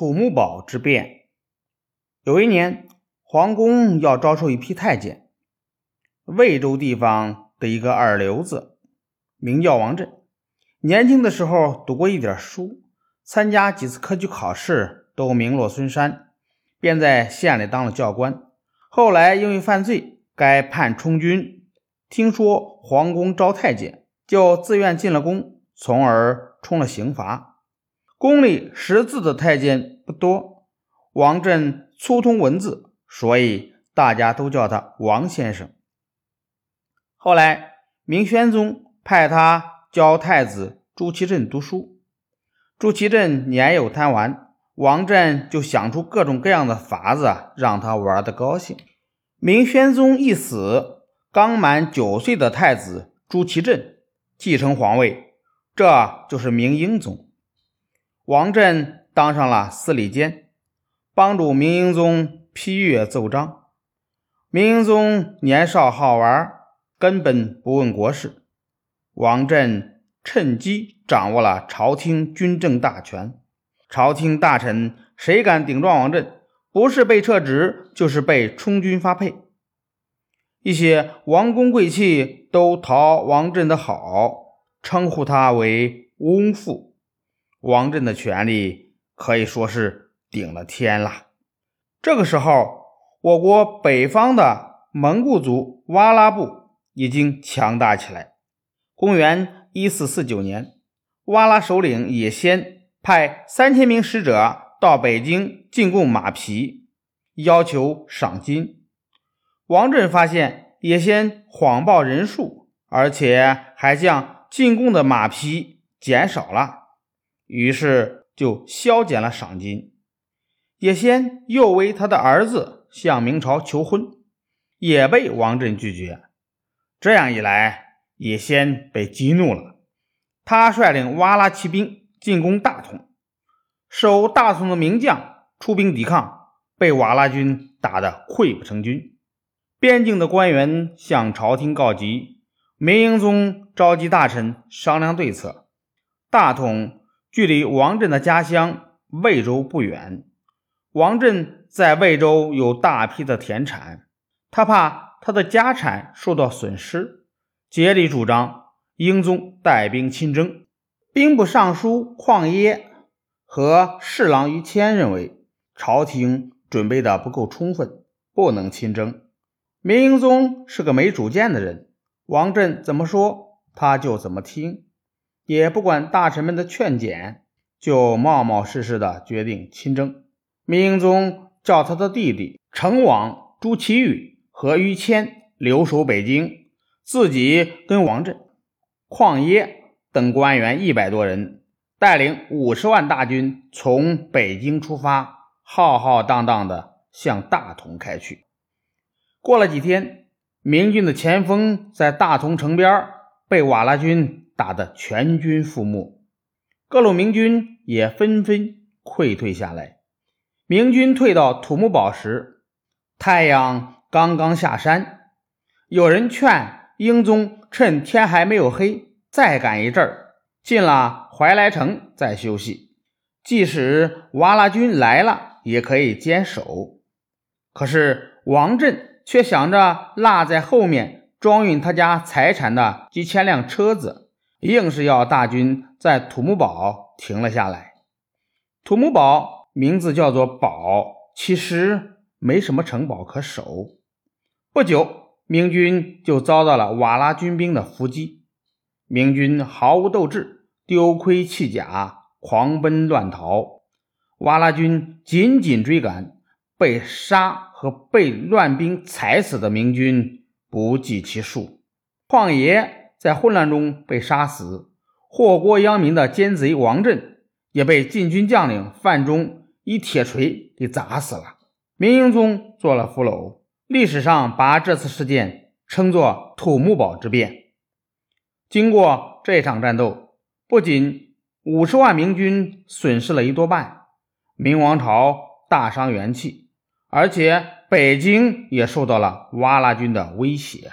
土木堡之变。有一年，皇宫要招收一批太监。魏州地方的一个二流子，名叫王振。年轻的时候读过一点书，参加几次科举考试都名落孙山，便在县里当了教官。后来因为犯罪，该判充军。听说皇宫招太监，就自愿进了宫，从而充了刑罚。宫里识字的太监不多，王振粗通文字，所以大家都叫他王先生。后来明宣宗派他教太子朱祁镇读书，朱祁镇年幼贪玩，王振就想出各种各样的法子让他玩得高兴。明宣宗一死。刚满九岁的太子朱祁镇继承皇位，这就是明英宗。王振当上了司礼监，帮助明英宗批阅奏章。明英宗年少好玩，根本不问国事。王振趁机掌握了朝廷军政大权，朝廷大臣谁敢顶撞王振，不是被撤职，就是被充军发配。一些王公贵戚都讨王振的好，称呼他为翁父。王振的权力可以说是顶了天了。这个时候，我国北方的蒙古族哇剌部已经强大起来。公元一四四九年，哇剌首领也先派三千名使者到北京进贡马匹，要求赏金。王振发现也先谎报人数，而且还将进贡的马匹减少了，于是就削减了赏金。野先又为他的儿子向明朝求婚，也被王振拒绝。这样一来，野先被激怒了，他率领哇剌骑兵进攻大同，守大同的名将出兵抵抗，被瓦剌军打得溃不成军。边境的官员向朝廷告急，明英宗召集大臣商量对策。大同距离王振的家乡魏州不远，王振在魏州有大批的田产，他怕他的家产受到损失，竭力主张英宗带兵亲征。兵部尚书旷耶和侍郎于谦认为，朝廷准备的不够充分，不能亲征。明英宗是个没主见的人，王振怎么说他就怎么听，也不管大臣们的劝谏，就冒冒失失的决定亲征。明英宗叫他的弟弟成王朱祁钰和于谦留守北京，自己跟王振、邝耶等官员一百多人，带领五十万大军从北京出发，浩浩荡荡的向大同开去。过了几天，明军的前锋在大同城边被瓦剌军打得全军覆没，各路明军也纷纷溃退下来。明军退到土木堡时，太阳刚刚下山。有人劝英宗趁天还没有黑，再赶一阵儿，进了怀来城再休息。即使瓦剌军来了，也可以坚守。可是王振。却想着落在后面装运他家财产的几千辆车子，硬是要大军在土木堡停了下来。土木堡名字叫做堡，其实没什么城堡可守。不久，明军就遭到了瓦剌军兵的伏击，明军毫无斗志，丢盔弃甲，狂奔乱逃。瓦剌军紧紧追赶，被杀。和被乱兵踩死的明军不计其数，旷野在混乱中被杀死，祸国殃民的奸贼王振也被禁军将领范中以铁锤给砸死了。明英宗做了俘虏，历史上把这次事件称作土木堡之变。经过这场战斗，不仅五十万明军损失了一多半，明王朝大伤元气。而且北京也受到了瓦剌军的威胁。